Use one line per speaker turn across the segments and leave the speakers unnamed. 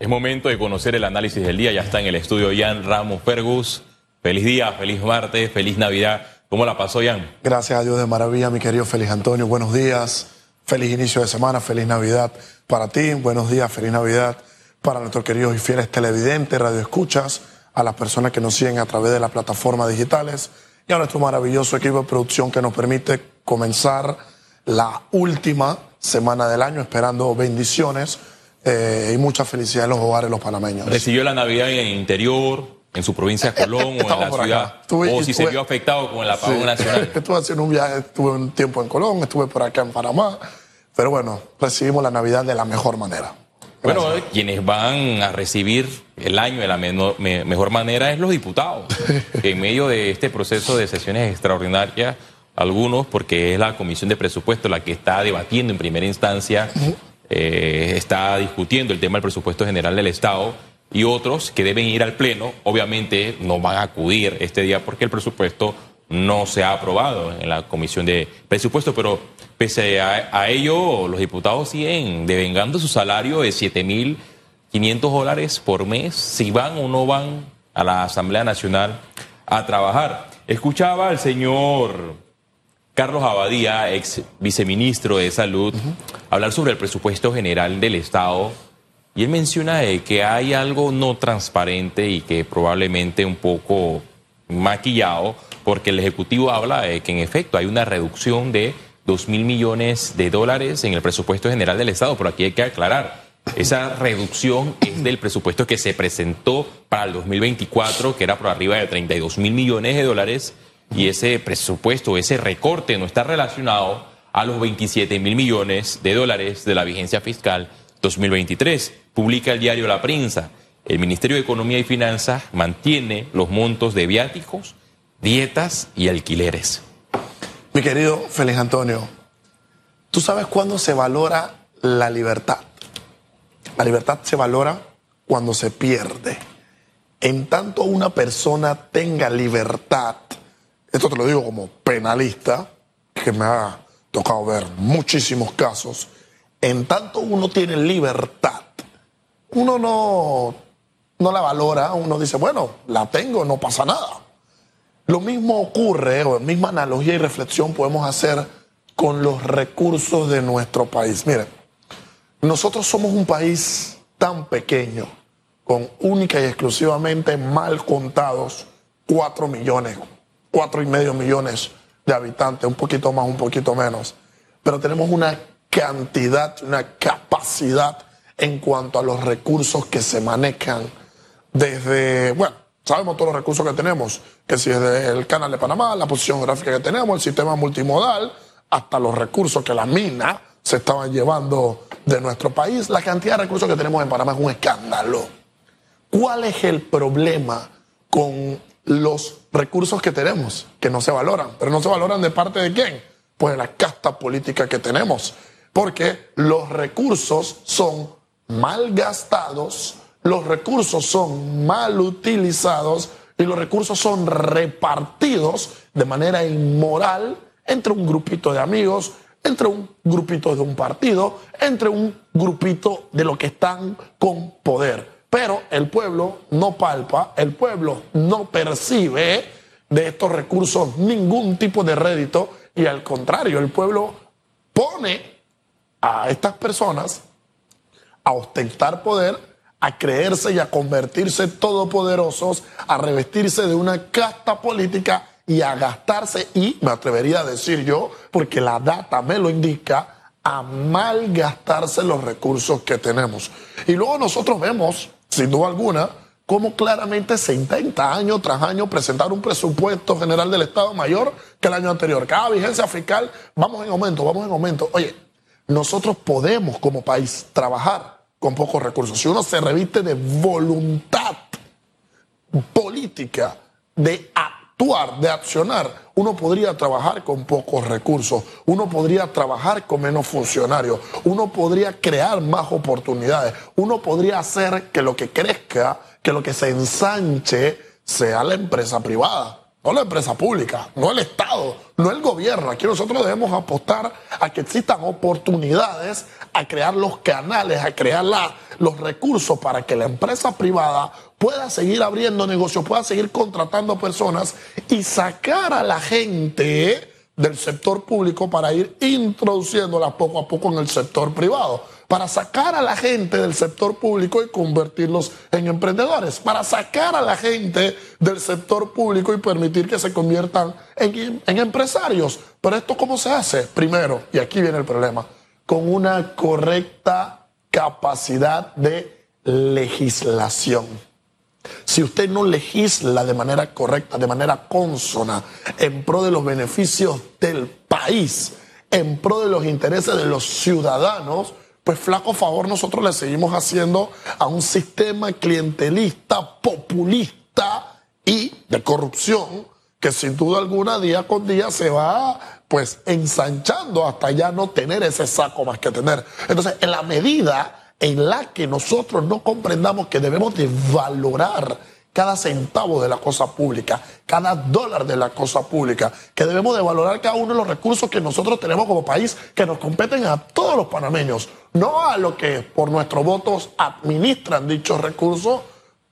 Es momento de conocer el análisis del día. Ya está en el estudio Jan Ramos Fergus. Feliz día, feliz martes, feliz Navidad. ¿Cómo la pasó, Jan?
Gracias a Dios de maravilla, mi querido Feliz Antonio. Buenos días, feliz inicio de semana, feliz Navidad para ti. Buenos días, feliz Navidad para nuestros queridos y fieles televidentes, radioescuchas, a las personas que nos siguen a través de las plataformas digitales y a nuestro maravilloso equipo de producción que nos permite comenzar la última semana del año esperando bendiciones eh, y mucha felicidad en los hogares los panameños.
¿Recibió la Navidad en el interior, en su provincia de Colón o en la ciudad? o si se vio afectado con el apagón nacional.
Estuve haciendo un viaje, estuve un tiempo en Colón, estuve por acá en Panamá, pero bueno, recibimos la Navidad de la mejor manera.
Bueno, quienes van a recibir el año de la mejor manera es los diputados. en medio de este proceso de sesiones extraordinarias, algunos, porque es la Comisión de Presupuesto la que está debatiendo en primera instancia eh, está discutiendo el tema del presupuesto general del Estado y otros que deben ir al Pleno, obviamente no van a acudir este día porque el presupuesto no se ha aprobado en la Comisión de Presupuesto, pero pese a, ello, los diputados siguen devengando su salario de 7.500 dólares por mes, si van o no van a la Asamblea Nacional a trabajar. Escuchaba al señor Carlos Abadía, ex viceministro de Salud, hablar sobre el presupuesto general del Estado. Y él menciona que hay algo no transparente y que probablemente un poco maquillado, porque el Ejecutivo habla de que en efecto hay una reducción de 2 mil millones de dólares en el presupuesto general del Estado, pero aquí hay que aclarar, esa reducción es del presupuesto que se presentó para el 2024, que era por arriba de 32 mil millones de dólares, y ese presupuesto, ese recorte no está relacionado a los 27 mil millones de dólares de la vigencia fiscal 2023. Publica el diario La Prensa. El Ministerio de Economía y Finanzas mantiene los montos de viáticos, dietas y alquileres.
Mi querido Félix Antonio, ¿tú sabes cuándo se valora la libertad? La libertad se valora cuando se pierde. En tanto una persona tenga libertad, esto te lo digo como penalista, que me ha tocado ver muchísimos casos, en tanto uno tiene libertad, uno no, no la valora, uno dice, bueno, la tengo, no pasa nada. Lo mismo ocurre, o la misma analogía y reflexión podemos hacer con los recursos de nuestro país. Miren, nosotros somos un país tan pequeño, con única y exclusivamente mal contados 4 millones, cuatro y medio millones de habitantes, un poquito más, un poquito menos. Pero tenemos una cantidad, una capacidad en cuanto a los recursos que se manejan desde, bueno, sabemos todos los recursos que tenemos, que si es el canal de Panamá, la posición geográfica que tenemos, el sistema multimodal, hasta los recursos que la mina se estaban llevando de nuestro país, la cantidad de recursos que tenemos en Panamá es un escándalo. ¿Cuál es el problema con los recursos que tenemos, que no se valoran. Pero no se valoran de parte de quién? Pues de la casta política que tenemos. Porque los recursos son mal gastados, los recursos son mal utilizados y los recursos son repartidos de manera inmoral entre un grupito de amigos, entre un grupito de un partido, entre un grupito de los que están con poder. Pero el pueblo no palpa, el pueblo no percibe de estos recursos ningún tipo de rédito y al contrario, el pueblo pone a estas personas a ostentar poder, a creerse y a convertirse todopoderosos, a revestirse de una casta política y a gastarse, y me atrevería a decir yo, porque la data me lo indica, a malgastarse los recursos que tenemos. Y luego nosotros vemos sin duda alguna, cómo claramente se intenta año tras año presentar un presupuesto general del Estado mayor que el año anterior. Cada vigencia fiscal, vamos en aumento, vamos en aumento. Oye, nosotros podemos como país trabajar con pocos recursos. Si uno se reviste de voluntad política, de actuar, de accionar, uno podría trabajar con pocos recursos, uno podría trabajar con menos funcionarios, uno podría crear más oportunidades, uno podría hacer que lo que crezca, que lo que se ensanche sea la empresa privada, no la empresa pública, no el Estado, no el gobierno. Aquí nosotros debemos apostar a que existan oportunidades, a crear los canales, a crear los recursos para que la empresa privada pueda seguir abriendo negocios, pueda seguir contratando personas y sacar a la gente del sector público para ir introduciéndola poco a poco en el sector privado, para sacar a la gente del sector público y convertirlos en emprendedores, para sacar a la gente del sector público y permitir que se conviertan en, en empresarios. Pero esto cómo se hace? Primero, y aquí viene el problema, con una correcta capacidad de legislación. Si usted no legisla de manera correcta, de manera consona, en pro de los beneficios del país, en pro de los intereses de los ciudadanos, pues flaco favor nosotros le seguimos haciendo a un sistema clientelista, populista y de corrupción que sin duda alguna día con día se va pues ensanchando hasta ya no tener ese saco más que tener. Entonces, en la medida en la que nosotros no comprendamos que debemos de valorar cada centavo de la cosa pública, cada dólar de la cosa pública, que debemos de valorar cada uno de los recursos que nosotros tenemos como país, que nos competen a todos los panameños, no a los que por nuestros votos administran dichos recursos,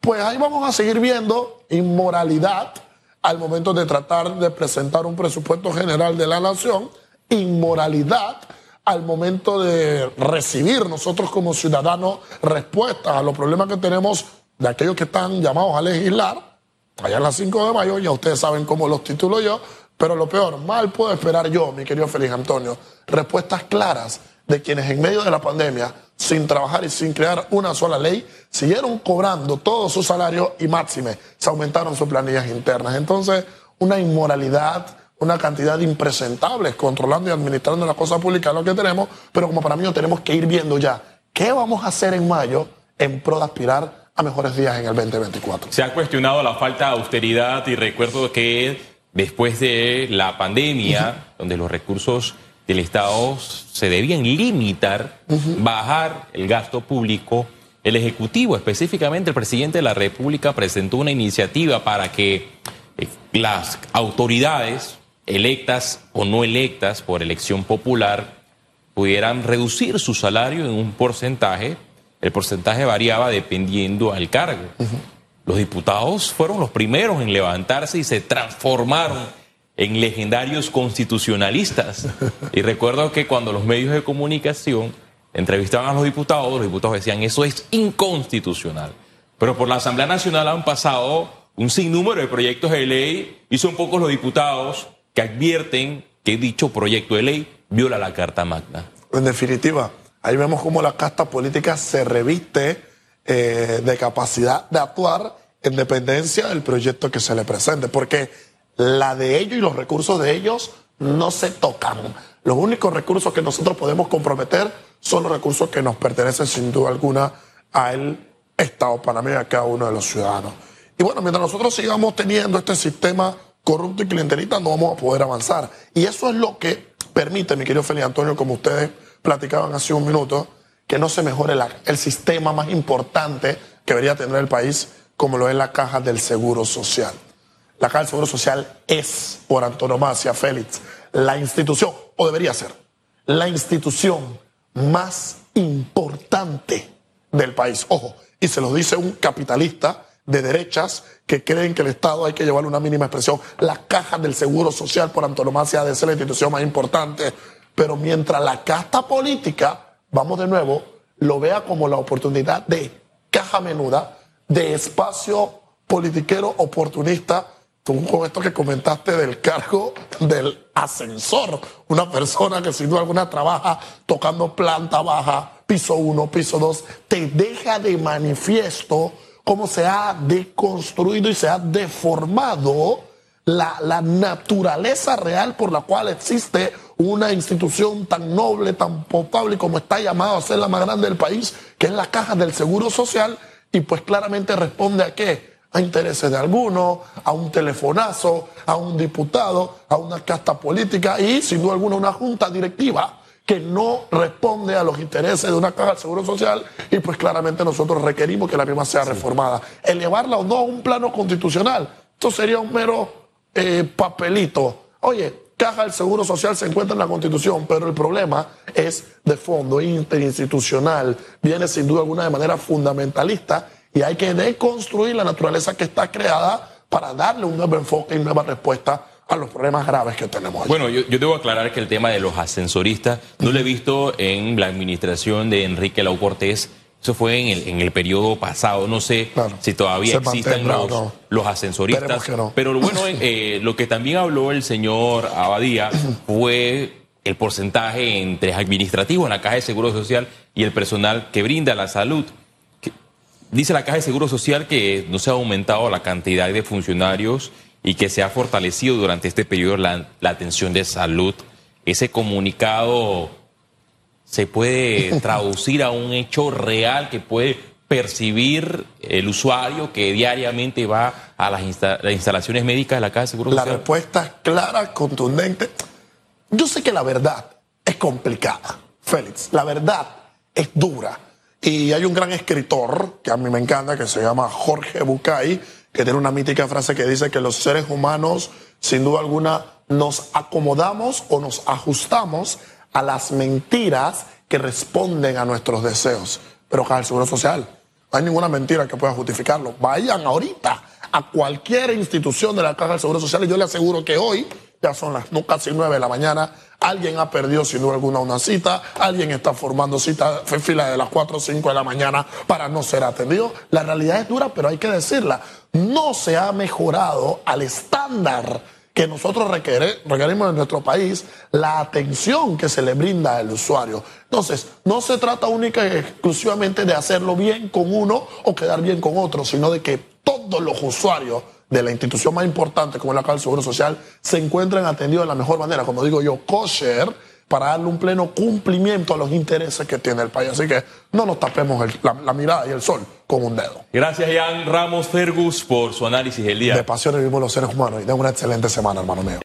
pues ahí vamos a seguir viendo inmoralidad al momento de tratar de presentar un presupuesto general de la nación, inmoralidad al momento de recibir nosotros como ciudadanos respuestas a los problemas que tenemos de aquellos que están llamados a legislar, allá en las 5 de mayo, ya ustedes saben cómo los titulo yo, pero lo peor, mal puedo esperar yo, mi querido Félix Antonio, respuestas claras de quienes en medio de la pandemia, sin trabajar y sin crear una sola ley, siguieron cobrando todo su salario y máxime, se aumentaron sus planillas internas. Entonces, una inmoralidad, una cantidad de impresentables controlando y administrando la cosa pública, lo que tenemos, pero como para mí no tenemos que ir viendo ya qué vamos a hacer en mayo en pro de aspirar a mejores días en el 2024.
Se ha cuestionado la falta de austeridad y recuerdo que después de la pandemia, donde los recursos del Estado se debían limitar, bajar el gasto público, el Ejecutivo, específicamente el presidente de la República, presentó una iniciativa para que eh, las autoridades electas o no electas por elección popular pudieran reducir su salario en un porcentaje. El porcentaje variaba dependiendo al cargo. Los diputados fueron los primeros en levantarse y se transformaron en legendarios constitucionalistas. Y recuerdo que cuando los medios de comunicación entrevistaban a los diputados, los diputados decían, eso es inconstitucional. Pero por la Asamblea Nacional han pasado un sinnúmero de proyectos de ley y son pocos los diputados que advierten que dicho proyecto de ley viola la Carta Magna.
En definitiva, ahí vemos cómo la casta política se reviste eh, de capacidad de actuar en dependencia del proyecto que se le presente, porque la de ellos y los recursos de ellos no se tocan. Los únicos recursos que nosotros podemos comprometer son los recursos que nos pertenecen sin duda alguna al Estado panameño y a cada uno de los ciudadanos. Y bueno, mientras nosotros sigamos teniendo este sistema corrupto y clientelista, no vamos a poder avanzar. Y eso es lo que permite, mi querido Félix Antonio, como ustedes platicaban hace un minuto, que no se mejore el sistema más importante que debería tener el país, como lo es la caja del Seguro Social. La caja del Seguro Social es, por antonomasia, Félix, la institución, o debería ser, la institución más importante del país. Ojo, y se lo dice un capitalista de derechas que creen que el Estado hay que llevarle una mínima expresión. La caja del Seguro Social por antonomasia de ser la institución más importante. Pero mientras la casta política, vamos de nuevo, lo vea como la oportunidad de caja menuda, de espacio politiquero oportunista, tú con esto que comentaste del cargo del ascensor, una persona que sin duda alguna trabaja tocando planta baja, piso uno, piso dos, te deja de manifiesto cómo se ha deconstruido y se ha deformado la, naturaleza real por la cual existe una institución tan noble, tan potable como está llamado a ser la más grande del país, que es la caja del Seguro Social, y pues claramente responde a qué? A intereses de algunos, a un telefonazo, a un diputado, a una casta política y sin duda alguna una junta directiva que no responde a los intereses de una caja de seguro social y pues claramente nosotros requerimos que la misma sea reformada. Elevarla o no a un plano constitucional, esto sería un mero eh, papelito. Oye, Caja del Seguro Social se encuentra en la Constitución, pero el problema es de fondo, interinstitucional, viene sin duda alguna de manera fundamentalista y hay que deconstruir la naturaleza que está creada para darle un nuevo enfoque y nueva respuesta a los problemas graves que tenemos.
Bueno, yo, debo aclarar que el tema de los ascensoristas no lo he visto en la administración de Enrique Lau Cortés. Eso fue en el, en el periodo pasado. No sé si todavía existen los, ascensoristas. Pero bueno, eh, lo que también habló el señor Abadía fue el porcentaje entre administrativos en la Caja de Seguro Social y el personal que brinda la salud. Dice la Caja de Seguro Social que no se ha aumentado la cantidad de funcionarios y que se ha fortalecido durante este periodo la, atención de salud. Ese comunicado se puede traducir a un hecho real que puede percibir el usuario que diariamente va a las, instalaciones médicas de la Caja de Seguro
Social? La respuesta es clara, contundente. Yo sé que la verdad es complicada, Félix. La verdad es dura. Y hay un gran escritor que a mí me encanta, que se llama Jorge Bucay, que tiene una mítica frase que dice que los seres humanos, sin duda alguna, nos acomodamos o nos ajustamos a las mentiras que responden a nuestros deseos. Pero con el Seguro Social, no hay ninguna mentira que pueda justificarlo. Vayan ahorita a cualquier institución de la Caja del Seguro Social y yo le aseguro que hoy, ya son las casi nueve de la mañana, alguien ha perdido sin duda alguna una cita, alguien está formando cita, fila de las 4 o 5 de la mañana para no ser atendido. La realidad es dura, pero hay que decirla. No se ha mejorado al estándar que nosotros requerimos en nuestro país la atención que se le brinda al usuario. Entonces, no se trata única y exclusivamente de hacerlo bien con uno o quedar bien con otro, sino de que todos los usuarios de la institución más importante como la Caja del Seguro Social se encuentren atendidos de la mejor manera, como digo yo, kosher, para darle un pleno cumplimiento a los intereses que tiene el país. Así que no nos tapemos la, mirada y el sol con un dedo.
Gracias, Ian Ramos Fergus, por su análisis del día.
De pasiones vivimos los seres humanos y de una excelente semana, hermano mío.